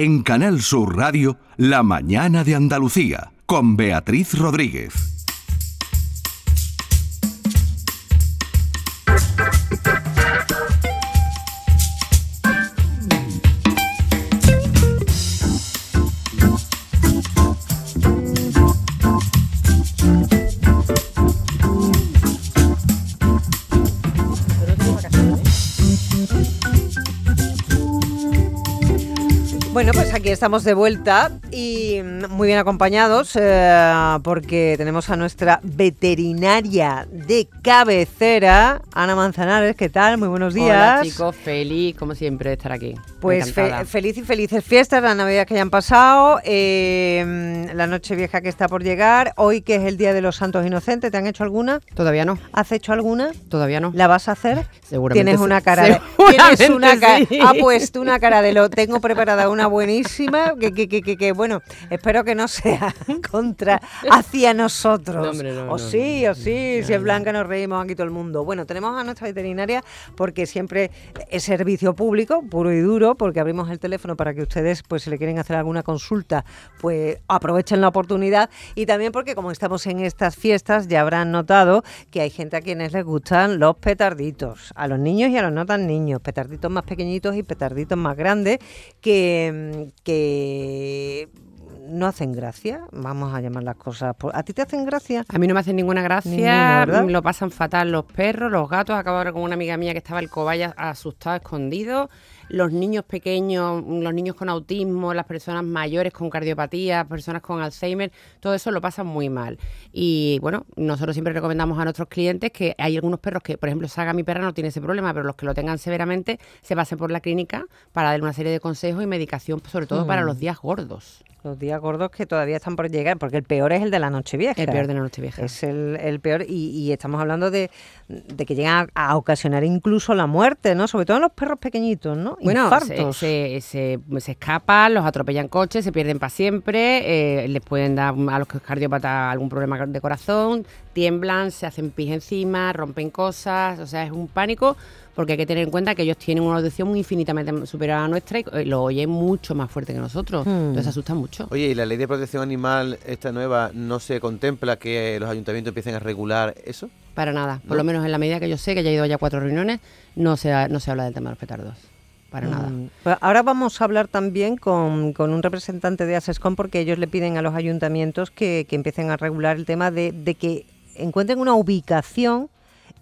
En Canal Sur Radio, La mañana de Andalucía, con Beatriz Rodríguez. Aquí estamos de vuelta y muy bien acompañados eh, porque tenemos a nuestra veterinaria de cabecera, Ana Manzanares. ¿Qué tal? Muy buenos días. Hola chicos, feliz como siempre de estar aquí. Pues fe feliz y felices fiestas, las navidades que ya han pasado, eh, la noche vieja que está por llegar, hoy que es el Día de los Santos Inocentes, ¿te han hecho alguna? Todavía no. ¿Has hecho alguna? Todavía no. ¿La vas a hacer? Seguramente. Tienes una cara de... Tienes una cara... Ha puesto una cara de lo... Tengo preparada una buenísima, que, que, que, que, bueno, espero que no sea contra hacia nosotros. o sí, o sí, si es blanca nos reímos aquí todo el mundo. Bueno, tenemos a nuestra veterinaria porque siempre es servicio público, puro y duro, porque abrimos el teléfono para que ustedes, pues si le quieren hacer alguna consulta, pues aprovechen la oportunidad y también porque como estamos en estas fiestas ya habrán notado que hay gente a quienes les gustan los petarditos, a los niños y a los no tan niños, petarditos más pequeñitos y petarditos más grandes que que no hacen gracia, vamos a llamar las cosas. ¿A ti te hacen gracia? A mí no me hacen ninguna gracia, lo pasan fatal los perros, los gatos. Acabo ahora con una amiga mía que estaba el cobaya asustado, escondido. Los niños pequeños, los niños con autismo, las personas mayores con cardiopatía, personas con Alzheimer, todo eso lo pasan muy mal. Y bueno, nosotros siempre recomendamos a nuestros clientes que hay algunos perros que, por ejemplo, Saga, mi perra, no tiene ese problema, pero los que lo tengan severamente se pasen por la clínica para darle una serie de consejos y medicación, sobre todo para los mm. días gordos. Los días gordos que todavía están por llegar, porque el peor es el de la noche vieja. El peor de la noche vieja. Es el, peor y, estamos hablando de, que llegan a, ocasionar incluso la muerte, ¿no? Sobre todo en los perros pequeñitos, ¿no? Bueno, Se, se, se, escapan, los atropellan coches, se pierden para siempre, eh, les pueden dar a los cardiópatas algún problema de corazón, tiemblan, se hacen pis encima, rompen cosas, o sea, es un pánico porque hay que tener en cuenta que ellos tienen una audición muy infinitamente superior a la nuestra y lo oyen mucho más fuerte que nosotros. Hmm. Entonces asustan mucho. Oye, ¿y la ley de protección animal, esta nueva, no se contempla que los ayuntamientos empiecen a regular eso? Para nada. Por lo menos en la medida que yo sé, que ya he ido ya a cuatro reuniones, no se, no se habla del tema de los petardos para hmm. nada. Pues ahora vamos a hablar también con, un representante de ASESCOM porque ellos le piden a los ayuntamientos que, que empiecen a regular el tema de, de que encuentren una ubicación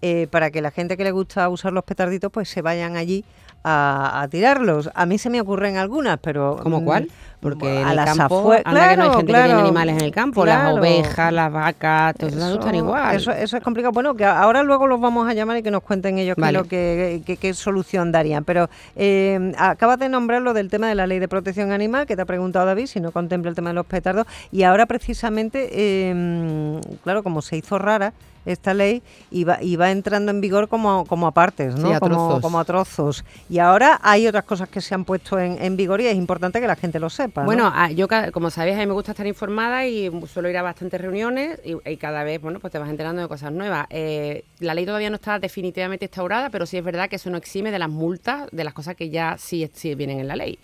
eh, para que la gente que le gusta usar los petarditos pues se vayan allí a, tirarlos. A mí se me ocurren algunas, pero... ¿Cómo cuál? Mm, Porque a en el campo, claro, que no hay gente que tiene animales en el campo, las ovejas, las vacas, todos eso, gustan igual. Eso, eso, es complicado. Bueno, que ahora luego los vamos a llamar y que nos cuenten ellos qué, qué, solución darían. Pero eh, acabas de nombrar lo del tema de la ley de protección animal, que te ha preguntado David, si no contempla el tema de los petardos. Y ahora precisamente, eh, claro, como se hizo rara, esta ley y va, y va entrando en vigor como, como a partes, ¿no? a como, a trozos. Y ahora hay otras cosas que se han puesto en, en vigor y es importante que la gente lo sepa. Bueno, yo como sabéis, a mí me gusta estar informada y suelo ir a bastantes reuniones y, cada vez, bueno, pues te vas enterando de cosas nuevas. Eh, la ley todavía no está definitivamente instaurada, pero sí es verdad que eso no exime de las multas, de las cosas que ya sí, sí vienen en la ley.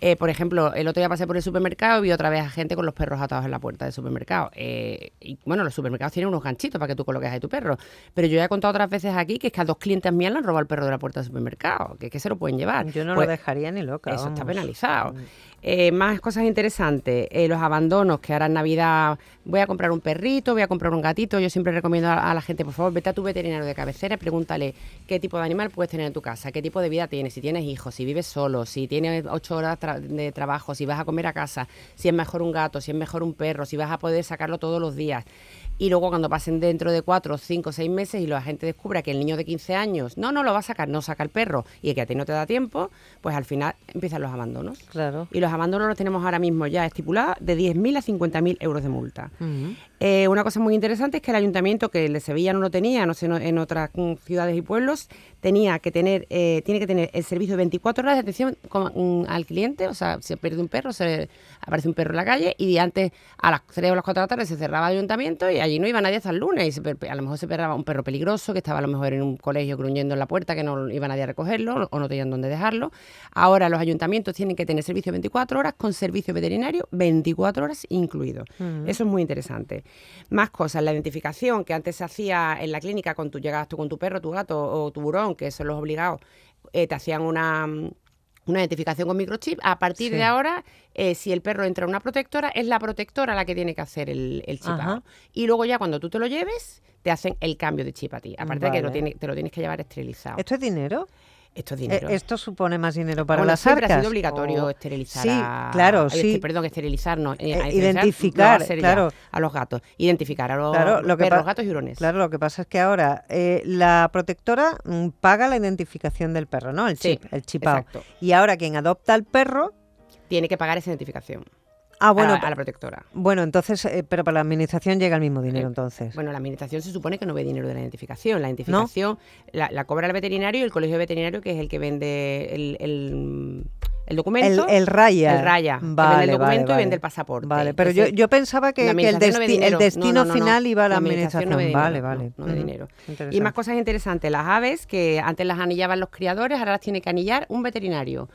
Eh, por ejemplo, el otro día pasé por el supermercado y vi otra vez a gente con los perros atados en la puerta del supermercado. Eh, y bueno, los supermercados tienen unos ganchitos para que tú coloques ahí tu perro. Pero yo ya he contado otras veces aquí que es que a dos clientes mías le han robado el perro de la puerta del supermercado, que, que se lo pueden llevar. Yo no lo pues dejaría ni loca. Eso está penalizado. Eh, más cosas interesantes, eh, los abandonos, que ahora en Navidad voy a comprar un perrito, voy a comprar un gatito. Yo siempre recomiendo a, la gente, por favor, vete a tu veterinario de cabecera y pregúntale qué tipo de animal puedes tener en tu casa, qué tipo de vida tienes, si tienes hijos, si vives solo, si tienes ocho horas de trabajo, si vas a comer a casa, si es mejor un gato, si es mejor un perro, si vas a poder sacarlo todos los días y luego cuando pasen dentro de cuatro, cinco, seis meses y la gente descubra que el niño de 15 años, no, no lo va a sacar, no saca el perro y que a ti no te da tiempo, pues al final empiezan los abandonos. Claro. Y los abandonos los tenemos ahora mismo ya estipulados de 10.000 a 50.000 euros de multa. Eh, una cosa muy interesante es que el ayuntamiento, que el de Sevilla no lo tenía, no sé, en otras mm, ciudades y pueblos, tenía que tener, eh, tiene que tener el servicio de 24 horas de atención mm, al cliente, o sea, se pierde un perro, se aparece un perro en la calle y antes a las 3 o las 4 de la tarde se cerraba el ayuntamiento y allí no iba nadie hasta el lunes y a lo mejor se perdaba un perro peligroso que estaba a lo mejor en un colegio gruñendo en la puerta que no iba nadie a recogerlo o no tenían dónde dejarlo. Ahora los ayuntamientos tienen que tener servicio 24 horas con servicio veterinario 24 horas incluido. Mm. Eso es muy interesante. Más cosas, la identificación que antes se hacía en la clínica con tu llegabas tú con tu perro, tu gato o tu burón, que son los obligados, eh, te hacían una una identificación con microchip. A partir de ahora, eh, si el perro entra en una protectora, es la protectora la que tiene que hacer el, el chipado. Y luego ya cuando tú te lo lleves, te hacen el cambio de chip a ti. Aparte de que lo te lo tienes que llevar esterilizado. ¿Esto es dinero? Esto es dinero. Eh, esto supone más dinero para las siempre ha sido obligatorio esterilizar. Sí, claro, este, sí. perdón, esterilizarnos. Eh, eh identificar, claro. A los gatos. Identificar a los, perros, gatos y hurones. Claro, lo que pasa es que ahora eh, la protectora mm, paga la identificación del perro, ¿no? El chip, el chipado. Exacto. Y ahora quien adopta al perro... Tiene que pagar esa identificación. Ah, bueno, a, la, protectora. Bueno, entonces, eh, pero para la administración llega el mismo dinero, eh, entonces. Bueno, la administración se supone que no ve dinero de la identificación. La identificación la, cobra el veterinario y el colegio veterinario, que es el que vende el, el, documento. El, raya. El raya. Vale, vende el documento y vende el pasaporte. Vale, pero yo, yo pensaba que, el, el, destino final iba a la, administración. vale, vale. No, dinero. Y más cosas interesantes. Las aves, que antes las anillaban los criadores, ahora las tiene que anillar un veterinario.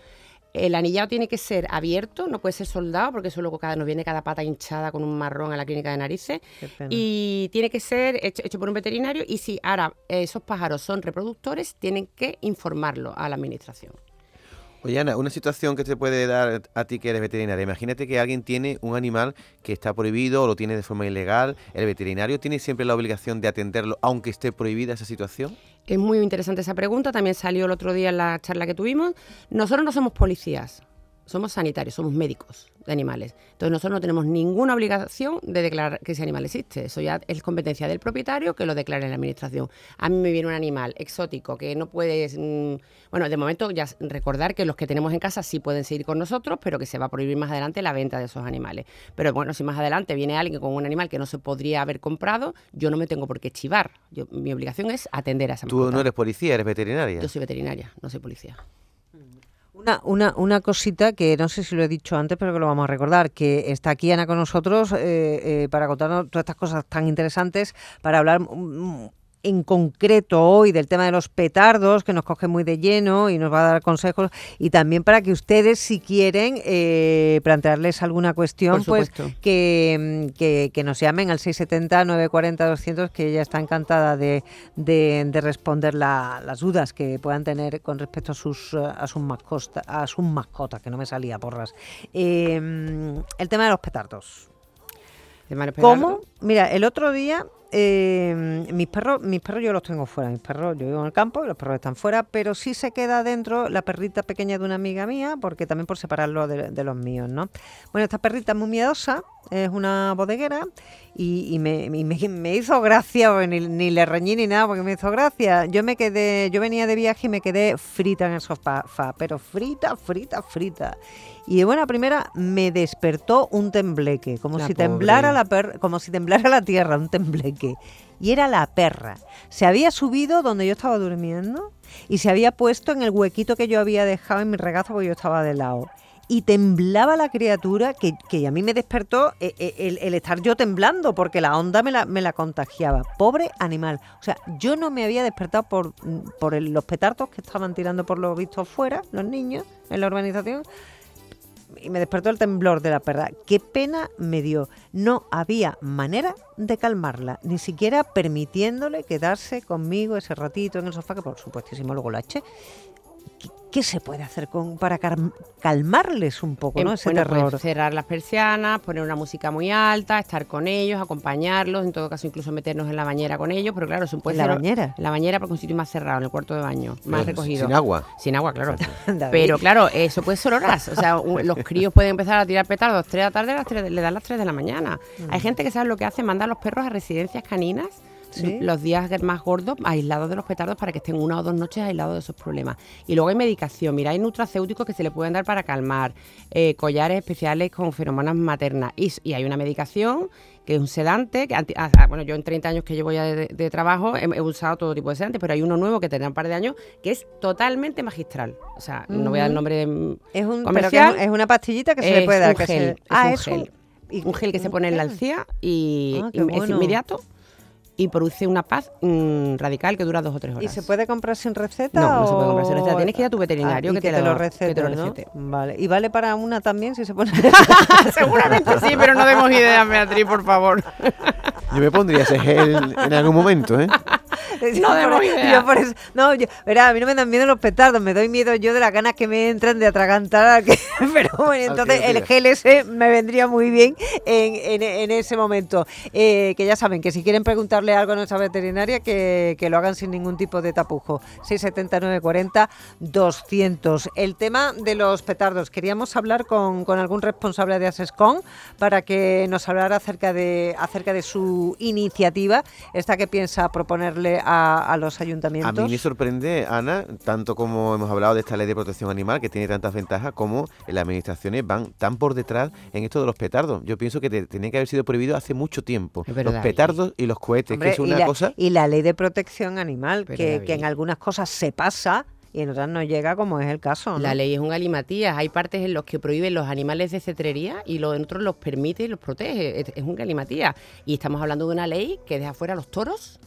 El anillado tiene que ser abierto, no puede ser soldado, porque eso luego cada, nos viene cada pata hinchada con un marrón a la clínica de narices. Y tiene que ser hecho, por un veterinario. Y si ahora esos pájaros son reproductores, tienen que informarlo a la administración. Oye, Ana, una situación que te puede dar a ti que eres veterinaria. Imagínate que alguien tiene un animal que está prohibido o lo tiene de forma ilegal. ¿El veterinario tiene siempre la obligación de atenderlo aunque esté prohibida esa situación? Es muy interesante esa pregunta. También salió el otro día en la charla que tuvimos. Nosotros no somos policías somos sanitarios, somos médicos de animales. Entonces nosotros no tenemos ninguna obligación de declarar que ese animal existe. Eso ya es competencia del propietario que lo declare en la administración. A mí me viene un animal exótico que no puedes... Mm, bueno, de momento ya recordar que los que tenemos en casa sí pueden seguir con nosotros, pero que se va a prohibir más adelante la venta de esos animales. Pero bueno, si más adelante viene alguien con un animal que no se podría haber comprado, yo no me tengo por qué chivar. mi obligación es atender a esa Tú no eres policía, eres veterinaria. Yo soy veterinaria, no soy policía. Una, una, una, cosita que no sé si lo he dicho antes, pero que lo vamos a recordar, que está aquí Ana con nosotros eh, eh, para contarnos todas estas cosas tan interesantes, para hablar en concreto hoy del tema de los petardos, que nos coge muy de lleno y nos va a dar consejos, y también para que ustedes, si quieren, eh, plantearles alguna cuestión, pues que, que, nos llamen al 670-940-200, que ella está encantada de, de, responder las dudas que puedan tener con respecto a sus, a sus, mascotas, a sus mascotas, que no me salía porras. Eh, el tema de los petardos. ¿Cómo? Mira, el otro día eh, mis perros, mis perros yo los tengo fuera, mis perros, yo vivo en el campo y los perros están fuera, pero sí se queda dentro la perrita pequeña de una amiga mía, porque también por separarlo de, los míos, ¿no? Bueno, esta perrita es muy miedosa, es una bodeguera y, me, me, hizo gracia, ni, ni, le reñí ni nada porque me hizo gracia. Yo me quedé, yo venía de viaje y me quedé frita en el sofá, pero frita, frita, frita. Y de buena primera me despertó un tembleque, como si temblara la como si temblara la tierra, un tembleque. Y era la perra. Se había subido donde yo estaba durmiendo y se había puesto en el huequito que yo había dejado en mi regazo porque yo estaba de lado y temblaba la criatura que, que, a mí me despertó eh, eh, el, estar yo temblando porque la onda me la, me la, contagiaba. Pobre animal. O sea, yo no me había despertado por, por los petardos que estaban tirando por lo visto fuera, los niños, en la urbanización, y me despertó el temblor de la perra. Qué pena me dio. No había manera de calmarla, ni siquiera permitiéndole quedarse conmigo ese ratito en el sofá, que por supuestísimo luego la eché. ¿Qué se puede hacer con, para calmarles un poco, ¿no? Ese bueno, terror. Pues cerrar las persianas, poner una música muy alta, estar con ellos, acompañarlos, en todo caso incluso meternos en la bañera con ellos, pero claro, se puede ¿En la bañera? En la bañera porque es un sitio más cerrado, en el cuarto de baño, más recogido. Sin agua. Sin agua, claro. pero claro, eso puede ser horas. O sea, los críos pueden empezar a tirar petardos 3 de la tarde, las 3, le dan las 3 de la mañana. Hay mm. gente que sabe lo que hace, manda a los perros a residencias caninas los días más gordos aislados de los petardos para que estén una o dos noches aislados de esos problemas. Y luego hay medicación, mira, hay nutracéuticos que se le pueden dar para calmar, eh, collares especiales con fenómenos maternas y, y hay una medicación que es un sedante, que ah, ah, bueno, yo en 30 años que llevo ya de, trabajo he, usado todo tipo de sedantes, pero hay uno nuevo que tendrá un par de años que es totalmente magistral. O sea, no voy a dar el nombre es un, comercial. es una pastillita que se le puede dar. Un gel, es ah, un gel. Un, gel que se pone en la alcía y, es inmediato y produce una paz mm, radical que dura dos o tres horas. ¿Y se puede comprar sin receta? No, no se puede comprar sin receta. Tienes que ir a tu veterinario que, te, lo, recete, Vale. ¿Y vale para una también si se pone? Seguramente sí, pero no demos ideas, Beatriz, por favor. Yo me pondría ese gel en algún momento, ¿eh? no Yo por eso, no, yo, verá, a mí no me dan miedo los petardos, me doy miedo yo de las ganas que me entran de atragantar. pero bueno, entonces el gel ese me vendría muy bien en, en, ese momento. Eh, que ya saben que si quieren preguntarle algo a nuestra veterinaria, que, que lo hagan sin ningún tipo de tapujo. 679 40 200. El tema de los petardos. Queríamos hablar con, con algún responsable de Asescon para que nos hablara acerca de, acerca de su iniciativa, esta que piensa proponerle a, los ayuntamientos. A mí me sorprende, Ana, tanto como hemos hablado de esta ley de protección animal, que tiene tantas ventajas, como las administraciones van tan por detrás en esto de los petardos. Yo pienso que tenía que haber sido prohibido hace mucho tiempo. los petardos y los cohetes, que es una y la, cosa... Y la ley de protección animal, que, que en algunas cosas se pasa y en otras no llega como es el caso. La ley es un galimatías. Hay partes en los que prohíben los animales de cetrería y los otros los permite y los protege. Es, un galimatías. Y estamos hablando de una ley que deja fuera a los toros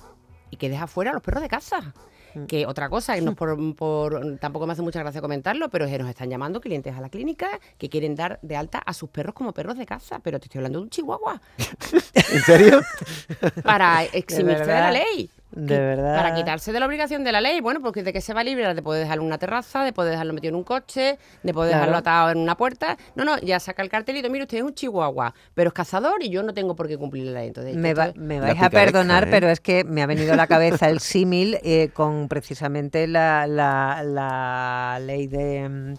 y que deja fuera a los perros de casa. Mm. Que otra cosa, no por, tampoco me hace mucha gracia comentarlo, pero es que nos están llamando clientes a la clínica que quieren dar de alta a sus perros como perros de casa. Pero te estoy hablando de un chihuahua. ¿En serio? Para eximirse de la ley. De verdad. Para quitarse de la obligación de la ley. Bueno, porque de que se va a librar de poder dejarlo en una terraza, de poder dejarlo metido en un coche, de poder dejarlo atado en una puerta. No, no, ya saca el cartelito. Mire, usted es un chihuahua, pero es cazador y yo no tengo por qué cumplir la ley. Entonces, me, me vais a perdonar, ¿eh? pero es que me ha venido a la cabeza el símil eh, con precisamente la, la, la ley de mm,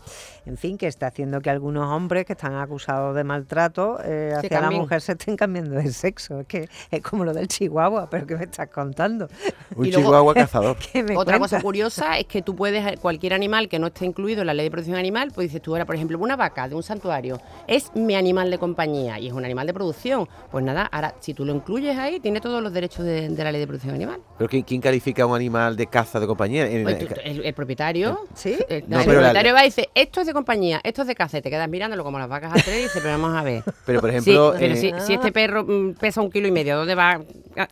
en fin, que está haciendo que algunos hombres que están acusados de maltrato eh, hacia la mujer se estén cambiando de sexo. Es que es como lo del chihuahua, pero ¿qué me estás contando? Un chihuahua cazador. Otra cosa curiosa es que tú puedes, cualquier animal que no esté incluido en la ley de protección animal, pues dices tú ahora, por ejemplo, una vaca de un santuario, es mi animal de compañía y es un animal de producción. Pues nada, ahora si tú lo incluyes ahí, tiene todos los derechos de, la ley de protección animal. ¿Pero quién, califica un animal de caza de compañía? Pues el, propietario. ¿Sí? El, propietario va y dice, esto es de compañía, esto es de caza, y te quedas mirándolo como las vacas al tren y dices, pero vamos a ver. Pero por ejemplo. pero si, este perro mm, pesa un kilo y medio, ¿dónde va?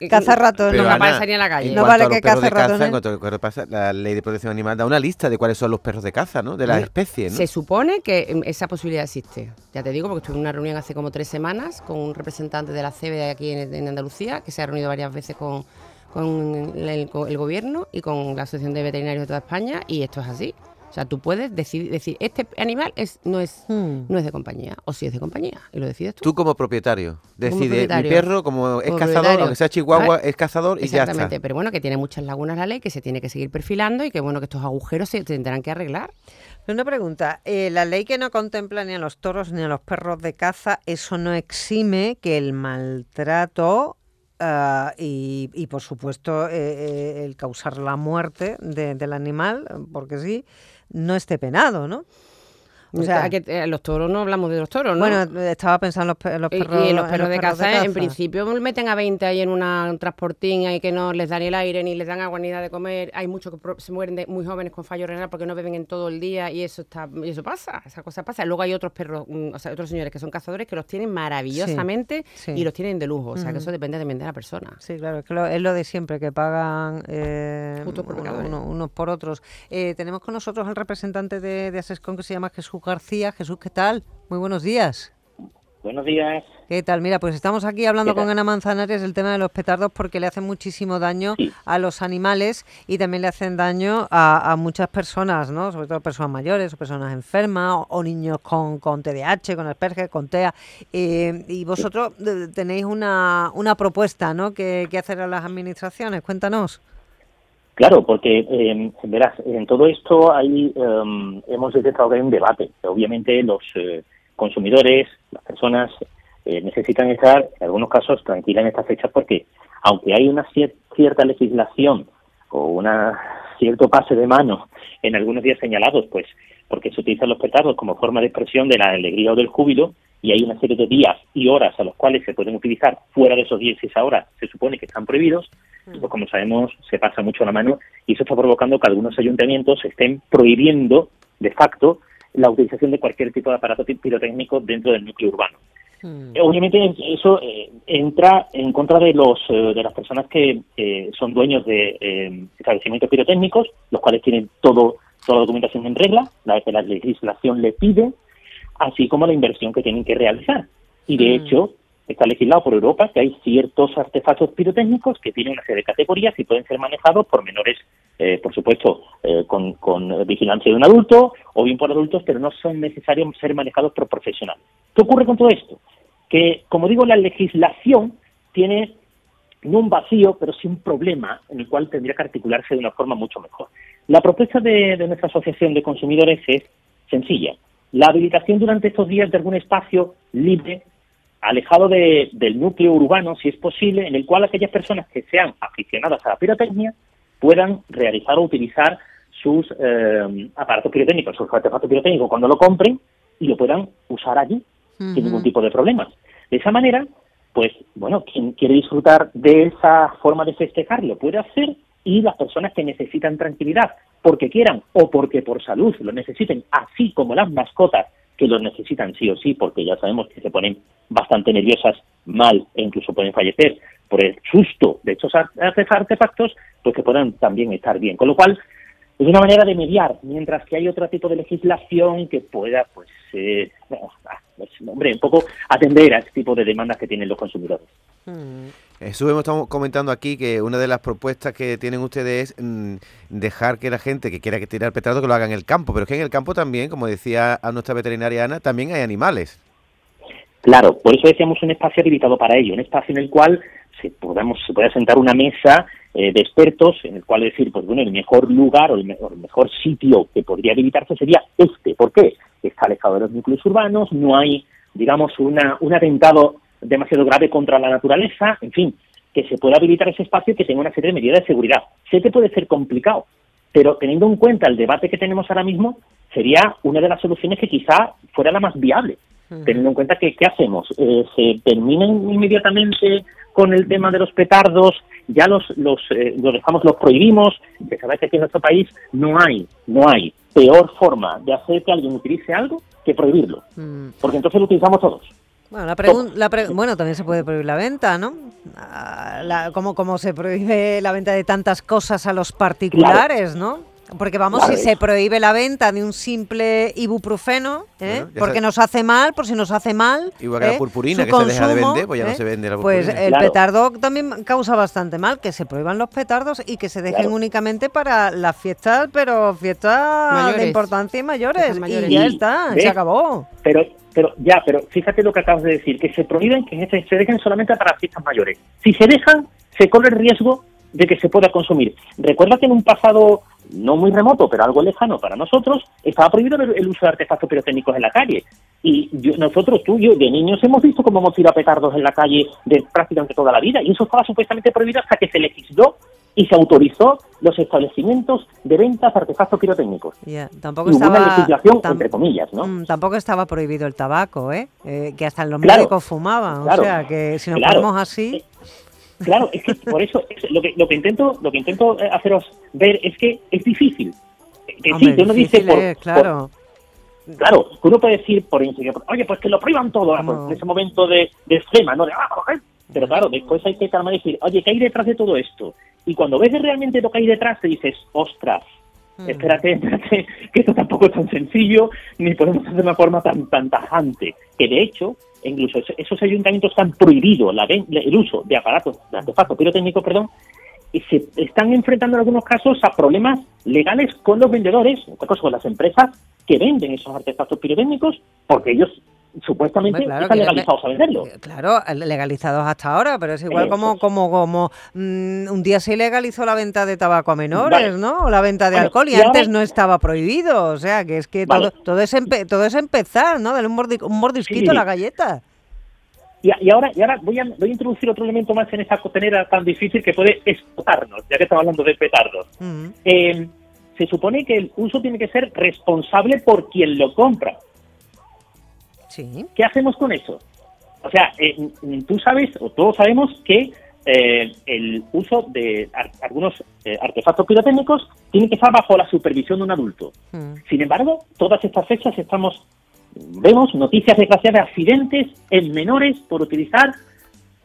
Caza ratones. No va a salir en la calle. No vale que caza ratones. pasa, la ley de protección animal da una lista de cuáles son los perros de caza, ¿no? De las especies, ¿no? Se supone que mm, esa posibilidad existe. Ya te digo, porque estuve en una reunión hace como tres semanas con un representante de la CEBE de aquí en, Andalucía, que se ha reunido varias veces con, con el, gobierno y con la Asociación de Veterinarios de toda España, y esto es así. O sea, tú puedes decidir, decir, este animal es, no, es, hmm. no es de compañía, o si es de compañía, y lo decides tú. Tú como propietario, decide, mi perro como es cazador, aunque sea chihuahua, es cazador y ya está. pero bueno, que tiene muchas lagunas la ley, que se tiene que seguir perfilando y que bueno, que estos agujeros se tendrán que arreglar. Una pregunta, eh, la ley que no contempla ni a los toros ni a los perros de caza, eso no exime que el maltrato ah, y, por supuesto, eh, eh, el causar la muerte del animal, porque sí, no esté penado, ¿no? O sea, que eh, los toros no hablamos de los toros, ¿no? Bueno, estaba pensando en los, perros. Y, los perros, de, caza, en principio meten a 20 ahí en una, un transportín ahí que no les dan el aire ni les dan agua ni nada de comer. Hay muchos que se mueren de, muy jóvenes con fallo renal porque no beben en todo el día y eso está y eso pasa, esa cosa pasa. Luego hay otros perros, mm, o sea, otros señores que son cazadores que los tienen maravillosamente y los tienen de lujo. O sea, que eso depende también de la persona. Sí, claro, es, que es lo de siempre, que pagan eh, unos por otros. Eh, tenemos con nosotros al representante de, de Asescon que se llama Jesús García. Jesús, ¿qué tal? Muy buenos días. Buenos días. ¿Qué tal? Mira, pues estamos aquí hablando con Ana Manzanares del tema de los petardos porque le hacen muchísimo daño a los animales y también le hacen daño a, muchas personas, ¿no? Sobre todo personas mayores o personas enfermas o, niños con, con TDAH, con Asperger, con TEA. Eh, y vosotros eh, tenéis una, una propuesta, ¿no? Que, que hacer a las administraciones. Cuéntanos. Claro, porque eh, verás, en todo esto hay, em, hemos detectado que hay un debate. Obviamente los eh, consumidores, las personas, eh, necesitan estar, en algunos casos, tranquilas en estas fechas porque aunque hay una cierta legislación o una cierto pase de mano en algunos días señalados, pues porque se utilizan los petardos como forma de expresión de la alegría o del júbilo, y hay una serie de días y horas a los cuales se pueden utilizar fuera de esos días y esa hora se supone que están prohibidos, pues como sabemos se pasa mucho la mano y eso está provocando que algunos ayuntamientos estén prohibiendo de facto la utilización de cualquier tipo de aparato pirotécnico dentro del núcleo urbano. Mm. Obviamente eso eh, entra en contra de los eh, de las personas que son dueños de eh, establecimientos pirotécnicos, los cuales tienen todo toda la documentación en regla, la que la legislación le pide, así como la inversión que tienen que realizar. Y de mm. hecho, está legislado por Europa que hay ciertos artefactos pirotécnicos que tienen una serie de categorías y pueden ser manejados por menores, eh, por supuesto, eh, con, con, vigilancia de un adulto o bien por adultos, pero no son necesarios ser manejados por profesionales. ¿Qué ocurre con todo esto? Que, como digo, la legislación tiene no un vacío, pero sí un problema en el cual tendría que articularse de una forma mucho mejor. La propuesta de, de nuestra Asociación de Consumidores es sencilla la habilitación durante estos días de algún espacio libre, alejado del núcleo urbano, si es posible, en el cual aquellas personas que sean aficionadas a la pirotecnia puedan realizar o utilizar sus eh, aparatos pirotécnicos, sus artefactos pirotécnicos cuando lo compren y lo puedan usar allí sin ningún tipo de problemas. De esa manera, pues bueno, quien quiere disfrutar de esa forma de festejar lo puede hacer y las personas que necesitan tranquilidad porque quieran o porque por salud lo necesiten, así como las mascotas que lo necesitan sí o sí, porque ya sabemos que se ponen bastante nerviosas, mal e incluso pueden fallecer por el susto de estos artefactos, pues que puedan también estar bien. Con lo cual, es una manera de mediar, mientras que hay otro tipo de legislación que pueda, pues, eh, ah, pues hombre, un poco atender a este tipo de demandas que tienen los consumidores. Mm. Jesús, hemos estado comentando aquí que una de las propuestas que tienen ustedes es mm, dejar que la gente que quiera tirar petardo que lo haga en el campo, pero es que en el campo también, como decía a nuestra veterinaria Ana, también hay animales. Claro, por eso decíamos un espacio habilitado para ello, un espacio en el cual se, podamos, se pueda sentar una mesa eh, de expertos en el cual decir, pues bueno, el mejor lugar o el mejor, el mejor sitio que podría habilitarse sería este. ¿Por qué? Está alejado de los núcleos urbanos, no hay, digamos, una, un atentado demasiado grave contra la naturaleza, en fin, que se pueda habilitar ese espacio y que tenga una serie de medidas de seguridad. Sé que puede ser complicado, pero teniendo en cuenta el debate que tenemos ahora mismo, sería una de las soluciones que quizá fuera la más viable. Teniendo en cuenta que, ¿qué hacemos? Eh, ¿Se terminen inmediatamente con el tema de los petardos? ¿Ya los, los, eh, los dejamos, los prohibimos? Que sabéis que aquí en nuestro país no hay, no hay peor forma de hacer que alguien utilice algo que prohibirlo. Porque entonces lo utilizamos todos. Bueno, la bueno, también se puede prohibir la venta, ¿no? Ah, la, ¿cómo, se prohíbe la venta de tantas cosas a los particulares, no? Porque vamos, si se prohíbe la venta de un simple ibuprofeno, ¿eh? porque nos hace mal, por si nos hace mal. Igual que la ¿eh? purpurina, que se deja de vender, pues ya no ¿eh? se vende la pues purpurina. Pues el petardo también causa bastante mal, que se prohíban los petardos y que se dejen únicamente para las fiestas, pero fiestas de importancia y mayores. Y ya está, se acabó. Pero pero ya, pero fíjate lo que acabas de decir, que se prohíben que se dejen solamente para fiestas mayores. Si se dejan, se corre el riesgo de que se pueda consumir. Recuerda que en un pasado no muy remoto, pero algo lejano para nosotros, estaba prohibido el, uso de artefactos pirotécnicos en la calle. Y nosotros, tú y yo, de niños hemos visto cómo hemos tirado petardos en la calle de prácticamente toda la vida, y eso estaba supuestamente prohibido hasta que se legisló y se autorizó los establecimientos de ventas de artefactos pirotécnicos. Tampoco estaba, una legislación, entre comillas, ¿no? Mm, tampoco estaba prohibido el tabaco, ¿eh? eh que hasta los médicos fumaban. o sea, que si nos ponemos así... Eh, claro, es que por eso lo que, lo que intento lo que intento eh, haceros ver es que es difícil. Que sí, uno dice por, claro. claro, uno puede decir por oye, pues que lo prohíban todo en ese momento de, de extrema, ¿no? De, ah, pero claro, después hay que calmar y decir, oye, ¿qué hay detrás de todo esto? Y cuando ves realmente lo que hay detrás, te dices, ostras, hmm. espérate, espérate, que esto tampoco es tan sencillo, ni podemos hacer de una forma tan, tan tajante. Que de hecho, incluso esos ayuntamientos han prohibido la, el uso de aparatos, de artefactos pirotécnicos, perdón, y se están enfrentando en algunos casos a problemas legales con los vendedores, en este caso con las empresas que venden esos artefactos pirotécnicos, porque ellos supuestamente están legalizados a venderlo. Eh, claro, legalizados hasta ahora, pero es igual como como como mm, un día se legalizó la venta de tabaco a menores, ¿no? O la venta de alcohol y, antes no estaba prohibido, o sea, que es que todo, todo es todo es empezar, ¿no? Darle un, un mordisquito a la galleta. Y, ahora, y ahora voy, a, voy a introducir otro elemento más en esa cotenera tan difícil que puede explotarnos, ya que estamos hablando de petardos. Mm. Eh, se supone que el uso tiene que ser responsable por quien lo compra. Sí. ¿Qué hacemos con eso? O sea, eh, tú sabes, o todos sabemos que eh, el uso de algunos artefactos pirotécnicos tiene que estar bajo la supervisión de un adulto. Mm. Sin embargo, todas estas fechas estamos vemos noticias desgraciadas de accidentes en menores por utilizar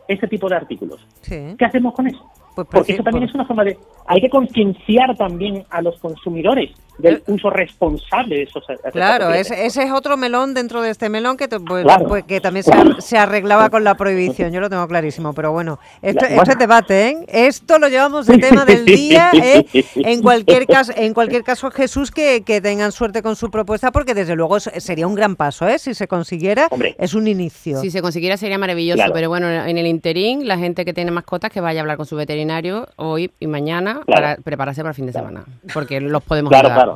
este tipo de artículos. ¿Qué hacemos con eso? Pues Porque eso también es una forma de... Hay que concienciar también a los consumidores del eh, uso responsable de esos Claro, ese, es otro melón dentro de este melón que, pues, pues, que también se, arreglaba con la prohibición, yo lo tengo clarísimo, pero bueno, esto, es debate, ¿eh? Esto lo llevamos de tema del día, ¿eh? En cualquier caso, en cualquier caso Jesús, que, que tengan suerte con su propuesta, porque desde luego sería un gran paso, ¿eh? Si se consiguiera, es un inicio. Si se consiguiera sería maravilloso, pero bueno, en el interín, la gente que tiene mascotas que vaya a hablar con su veterinario hoy y mañana para prepararse para el fin de semana, porque los podemos ayudar.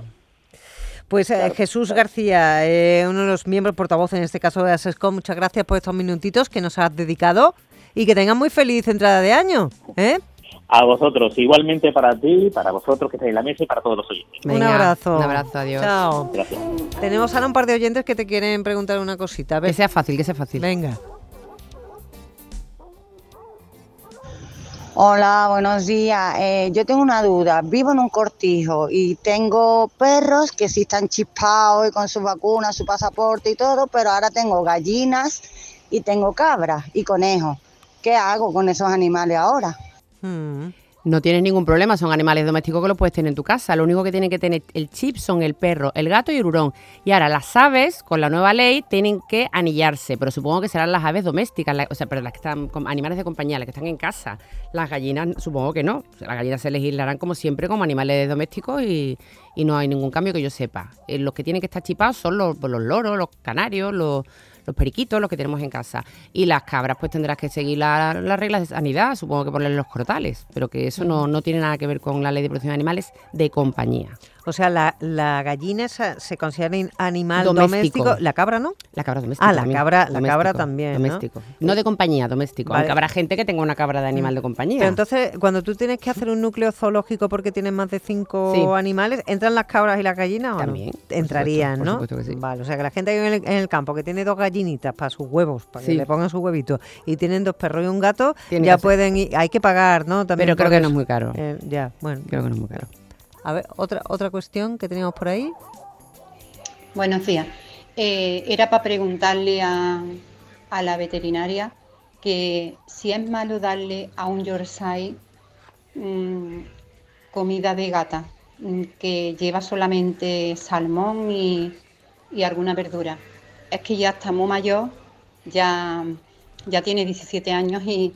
Pues eh, Jesús García, eh, uno de los miembros portavoz en este caso de ASESCO, muchas gracias por estos minutitos que nos has dedicado y que tengan muy feliz entrada de año. ¿eh? A vosotros, igualmente para ti, para vosotros que estáis en la mesa y para todos los oyentes. un abrazo. Un abrazo, adiós. Chao. Gracias. Tenemos ahora un par de oyentes que te quieren preguntar una cosita. Que sea fácil, que sea fácil. Venga. Hola, buenos días. Eh, yo tengo una duda. Vivo en un cortijo y tengo perros que sí están chispados y con su vacuna, su pasaporte y todo, pero ahora tengo gallinas y tengo cabras y conejos. ¿Qué hago con esos animales ahora? Hmm no tienes ningún problema, son animales domésticos que los puedes tener en tu casa. Lo único que tienen que tener el chip son el perro, el gato y el hurón. Y ahora las aves, con la nueva ley, tienen que anillarse, pero supongo que serán las aves domésticas, o sea, pero las que están, animales de compañía, las que están en casa. Las gallinas, supongo que no. las gallinas se legislarán como siempre como animales domésticos y, no hay ningún cambio que yo sepa. Eh, los que tienen que estar chipados son los, los loros, los canarios, los los periquitos, los que tenemos en casa. Y las cabras, pues tendrás que seguir las reglas de sanidad, supongo que ponerle los crotales, pero que eso no, no tiene nada que ver con la ley de protección de animales de compañía. O sea, la, la gallina se considera animal doméstico. La cabra, ¿no? La cabra doméstica. Ah, la cabra, la cabra también. Doméstico. ¿no? de compañía, doméstico. Aunque habrá gente que tenga una cabra de animal de compañía. Pero entonces, cuando tú tienes que hacer un núcleo zoológico porque tienes más de cinco animales, ¿entran las cabras y las gallinas También, no? Entrarían, ¿no? Que sí. Vale, o sea que la gente en el, en el, campo que tiene dos gallinitas para sus huevos, para que le pongan sus huevitos, y tienen dos perros y un gato, ya pueden ir, hay que pagar, ¿no? También Pero creo que no es muy caro. Eh, ya, bueno. Creo que no es muy caro. A ver, otra, otra cuestión que teníamos por ahí. Buenos días. Eh, era para preguntarle a, la veterinaria que si es malo darle a un Yorkshire mm, comida de gata, mm, que lleva solamente salmón y, alguna verdura. Es que ya está muy mayor, ya, ya tiene 17 años y,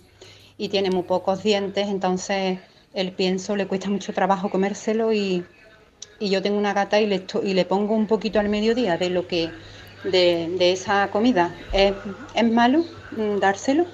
y tiene muy pocos dientes, entonces el pienso le cuesta mucho trabajo comérselo y, yo tengo una gata y le, y le pongo un poquito al mediodía de lo que de, de esa comida. ¿Es, ¿Es malo mm, dárselo?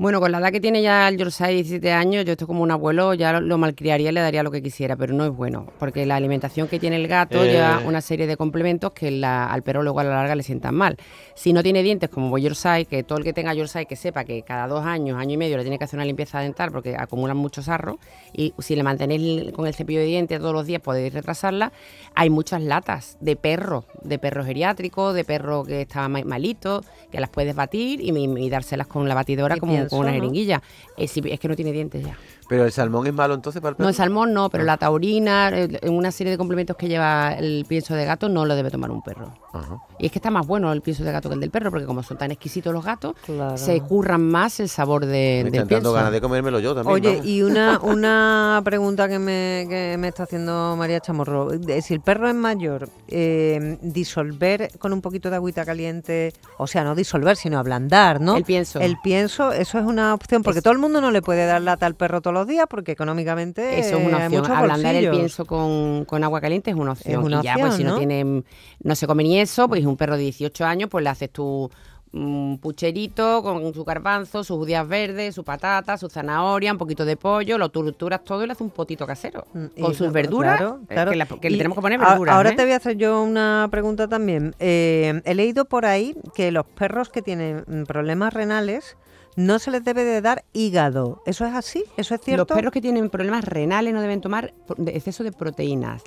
Bueno, con la edad que tiene ya el Yorkshire, 17 años, yo estoy como un abuelo, ya lo, malcriaría y le daría lo que quisiera, pero no es bueno, porque la alimentación que tiene el gato eh. lleva una serie de complementos que al perro luego a la larga le sientan mal. Si no tiene dientes como Yorkshire, que todo el que tenga Yorkshire que sepa que cada dos años, año y medio le tiene que hacer una limpieza dental porque acumulan mucho sarro y si le mantenéis con el cepillo de dientes todos los días podéis retrasarla, hay muchas latas de perro, de perro geriátrico, de perro que está malito, que las puedes batir y, dárselas con la batidora como con una jeringuilla. Es, es que no tiene dientes ya. ¿Pero el salmón es malo entonces para el perro? No, el salmón no, pero la taurina, en una serie de complementos que lleva el pienso de gato, no lo debe tomar un perro. Y es que está más bueno el pienso de gato que el del perro, porque como son tan exquisitos los gatos, se curran más el sabor de, me del pienso. ganas de comérmelo yo también. Oye, y una, una pregunta que me, que me está haciendo María Chamorro. Si el perro es mayor, eh, disolver con un poquito de agüita caliente, o sea, no disolver, sino ablandar, ¿no? El pienso. El pienso, eso es una opción, porque todo el mundo no le puede dar lata al perro todos los días porque económicamente eso es una opción. Ablandar el pienso con, con, agua caliente es una opción. y ya, pues si no tiene, no se come ni eso, pues un perro de 18 años, pues le haces tú un pucherito con su garbanzo, sus judías verdes, su patata, su zanahoria, un poquito de pollo, lo torturas todo y le haces un potito casero. Mm, con sus verduras, eh, que, le tenemos que poner verduras. Ahora ¿eh? te voy a hacer yo una pregunta también. Eh, he leído por ahí que los perros que tienen mm, problemas renales no se les debe de dar hígado. ¿Eso es así? ¿Eso es cierto? Los perros que tienen problemas renales no deben tomar exceso de proteínas.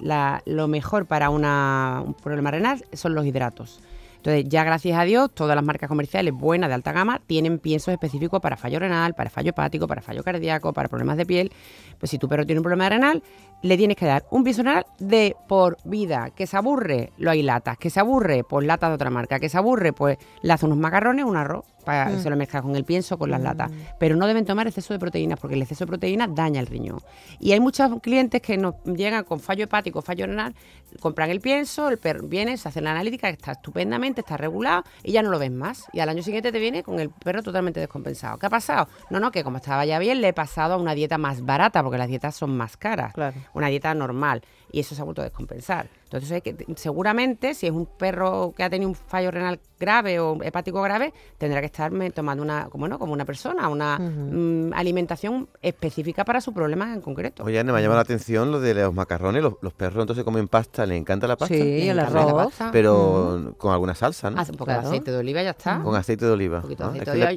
lo mejor para un problema renal son los hidratos. Entonces, ya gracias a Dios, todas las marcas comerciales buenas de alta gama tienen piensos específicos para fallo renal, para fallo hepático, para fallo cardíaco, para problemas de piel. Pues si tu perro tiene un problema renal, le tienes que dar un renal de por vida. Que se aburre, lo hay latas. Que se aburre, pues latas de otra marca. Que se aburre, pues le hace unos macarrones, un arroz para, mm. se lo mezcla con el pienso, con las mm. latas. Pero no deben tomar exceso de proteínas porque el exceso de proteínas daña el riñón. Y hay muchos clientes que nos llegan con fallo hepático, fallo renal, compran el pienso, el perro viene, se hace la analítica, está estupendamente, está regulado y ya no lo ves más. Y al año siguiente te viene con el perro totalmente descompensado. ¿Qué ha pasado? No, no, que como estaba ya bien, le he pasado a una dieta más barata porque las dietas son más caras. Una dieta normal y eso se ha vuelto a descompensar. Entonces, que, seguramente, si es un perro que ha tenido un fallo renal grave o hepático grave, tendrá que estarme tomando una, como no, como una persona, una mm, alimentación específica para su problema en concreto. Oye, me ha llamado la atención lo de los macarrones. Los, perros entonces comen pasta, ¿les encanta la pasta? Sí, el arroz. Pero con alguna salsa, ¿no? Hace un poco de aceite de oliva ya está. Con aceite de oliva.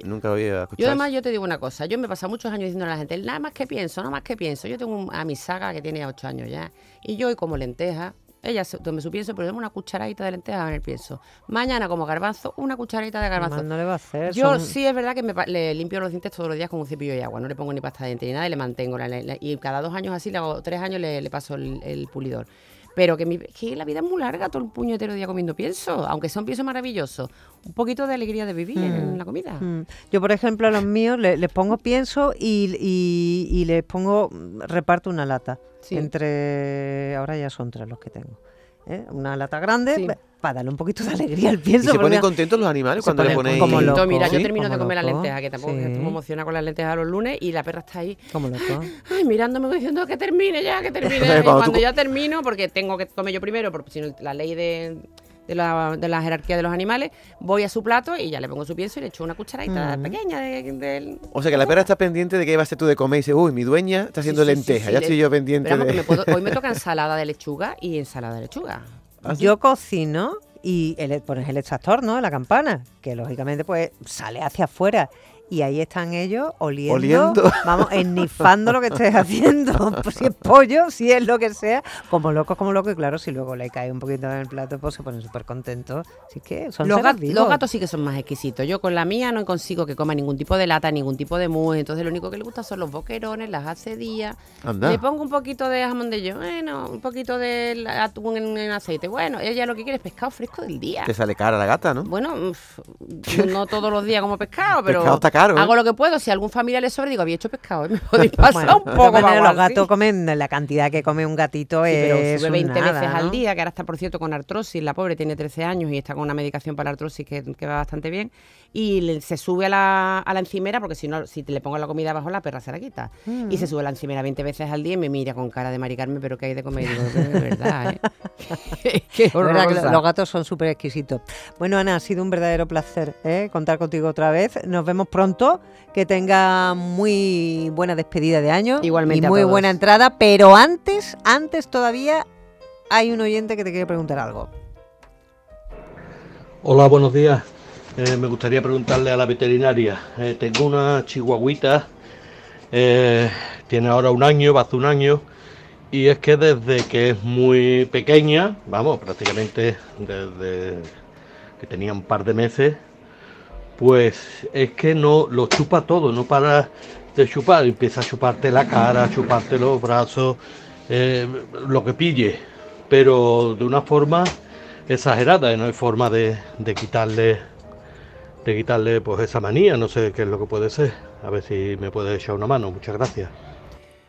nunca había escuchado. Yo además, yo te digo una cosa. Yo me he pasado muchos años diciendo a la gente, nada más que pienso, nada más que pienso. Yo tengo a mi saga que tiene ocho años ya. Y yo hoy como lenteja, ella tome su pienso, pero una cucharadita de lenteja en el pienso. Mañana como garbanzo, una cucharadita de garbanzo. No le va a hacer. Yo sí es verdad que me, le limpio los dientes todos los días con un cepillo de agua. No le pongo ni pasta de dientes ni nada y le mantengo. y cada dos años así, le hago, tres años le, paso el, pulidor. Pero que, mi, que, la vida es muy larga, todo el puñetero día comiendo pienso, aunque sea un pienso maravilloso. Un poquito de alegría de vivir en mm. la comida. Mm. Yo, por ejemplo, a los míos les, pongo pienso y, y, les pongo, reparto una lata. Entre, ahora ya son tres los que tengo. ¿Eh? Una lata grande, para darle un poquito de alegría al pienso. ¿Y se ponen contentos los animales cuando le ponéis? Como Mira, yo termino de comer la lenteja, que tampoco estoy emociona con las lentejas los lunes, y la perra está ahí. Como loco. Ay, mirándome diciendo que termine ya, que termine. y cuando ya termino, porque tengo que comer yo primero, porque si no, la ley de de la, de la, jerarquía de los animales, voy a su plato y ya le pongo su pienso y le echo una cucharadita pequeña de, O sea que la perra está pendiente de que va a ser tú de comer y dice, uy, mi dueña está haciendo lenteja, ya estoy yo pendiente de... hoy me toca ensalada de lechuga y ensalada de lechuga. ¿Ah, yo cocino y pones el extractor, ¿no? La campana, que lógicamente pues sale hacia afuera y ahí están ellos oliendo, vamos, ennifando lo que estés haciendo, pues si es pollo, si es lo que sea, como locos, como locos, y claro, si luego le cae un poquito en el plato, pues se ponen súper contentos. Así que son los, los gatos sí que son más exquisitos. Yo con la mía no consigo que coma ningún tipo de lata, ningún tipo de mousse, entonces lo único que le gusta son los boquerones, las acedillas. Le pongo un poquito de jamón de yo, bueno, un poquito de atún en, aceite. Bueno, ella lo que quiere es pescado fresco del día. Te sale cara la gata, ¿no? Bueno, no todos los días como pescado, pero... ¿eh? Hago lo que puedo. Si algún familiar le sobra, digo, había hecho pescado. ¿eh? Me podéis pasar un poco. Los gatos comen, la cantidad que come un gatito es. Pero sube 20 veces al día, que ahora está, por cierto, con artrosis. La pobre tiene 13 años y está con una medicación para artrosis que, que va bastante bien y se sube a la, a la encimera, porque si no, si le pongo la comida abajo, la perra se la quita. Mm. Y se sube a la encimera 20 veces al día y me mira con cara de maricarme, pero que hay de comer. Digo, de verdad, ¿eh? Qué verdad que los gatos son súper exquisitos. Bueno, Ana, ha sido un verdadero placer ¿eh? contar contigo otra vez. Nos vemos pronto. Que tenga muy buena despedida de año. Igualmente. Y muy buena entrada. Pero antes, antes todavía hay un oyente que te quiere preguntar algo. Hola, buenos días. Eh, me gustaría preguntarle a la veterinaria. Eh, tengo una chihuahuita, eh, tiene ahora un año, va hace un año, y es que desde que es muy pequeña, vamos, prácticamente desde que tenía un par de meses, pues es que no lo chupa todo, no para de chupar, empieza a chuparte la cara, a chuparte los brazos, lo que pille, pero de una forma exagerada, y no hay forma de quitarle de quitarle pues esa manía, no sé qué es lo que puede ser. A ver si me puede echar una mano. Muchas gracias.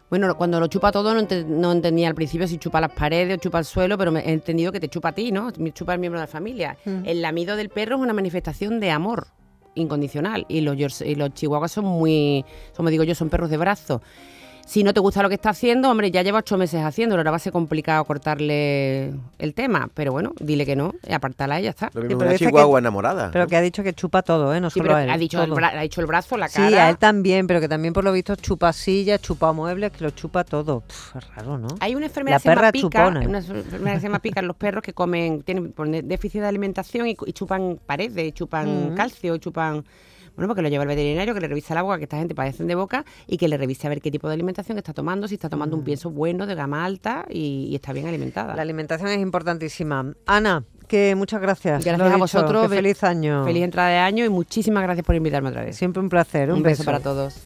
Bueno, cuando lo chupa todo no, entendía al principio si chupa las paredes o chupa el suelo, pero he entendido que te chupa a ti, ¿no? Chupa al miembro de la familia. Mm. El lamido del perro es una manifestación de amor incondicional y los, y los chihuahuas son muy, como digo yo, son perros de brazo. Si no te gusta lo que está haciendo, hombre, ya lleva ocho meses haciéndolo, ahora va a ser complicado cortarle el tema, pero bueno, dile que no, y apartala y ya está. Lo una chihuahua enamorada. Pero que ha dicho que chupa todo, ¿eh? No solo a él. Ha dicho, el ha dicho el brazo, la cara. Sí, a él también, pero que también por lo visto chupa sillas, chupa muebles, que lo chupa todo. es raro, ¿no? Hay una enfermedad que se llama pica, una enfermedad que se llama pica en los perros que comen, tienen déficit de alimentación y, chupan paredes, chupan mm. calcio, chupan bueno, porque lo lleva el veterinario, que le revisa el agua que esta gente padece de boca y que le revise a ver qué tipo de alimentación está tomando, si está tomando un mm. pienso bueno, de gama alta y, está bien alimentada. La alimentación es importantísima. Ana, que muchas gracias. Gracias a vosotros. feliz año. Feliz entrada de año y muchísimas gracias por invitarme otra vez. Siempre un placer. Un, beso para todos.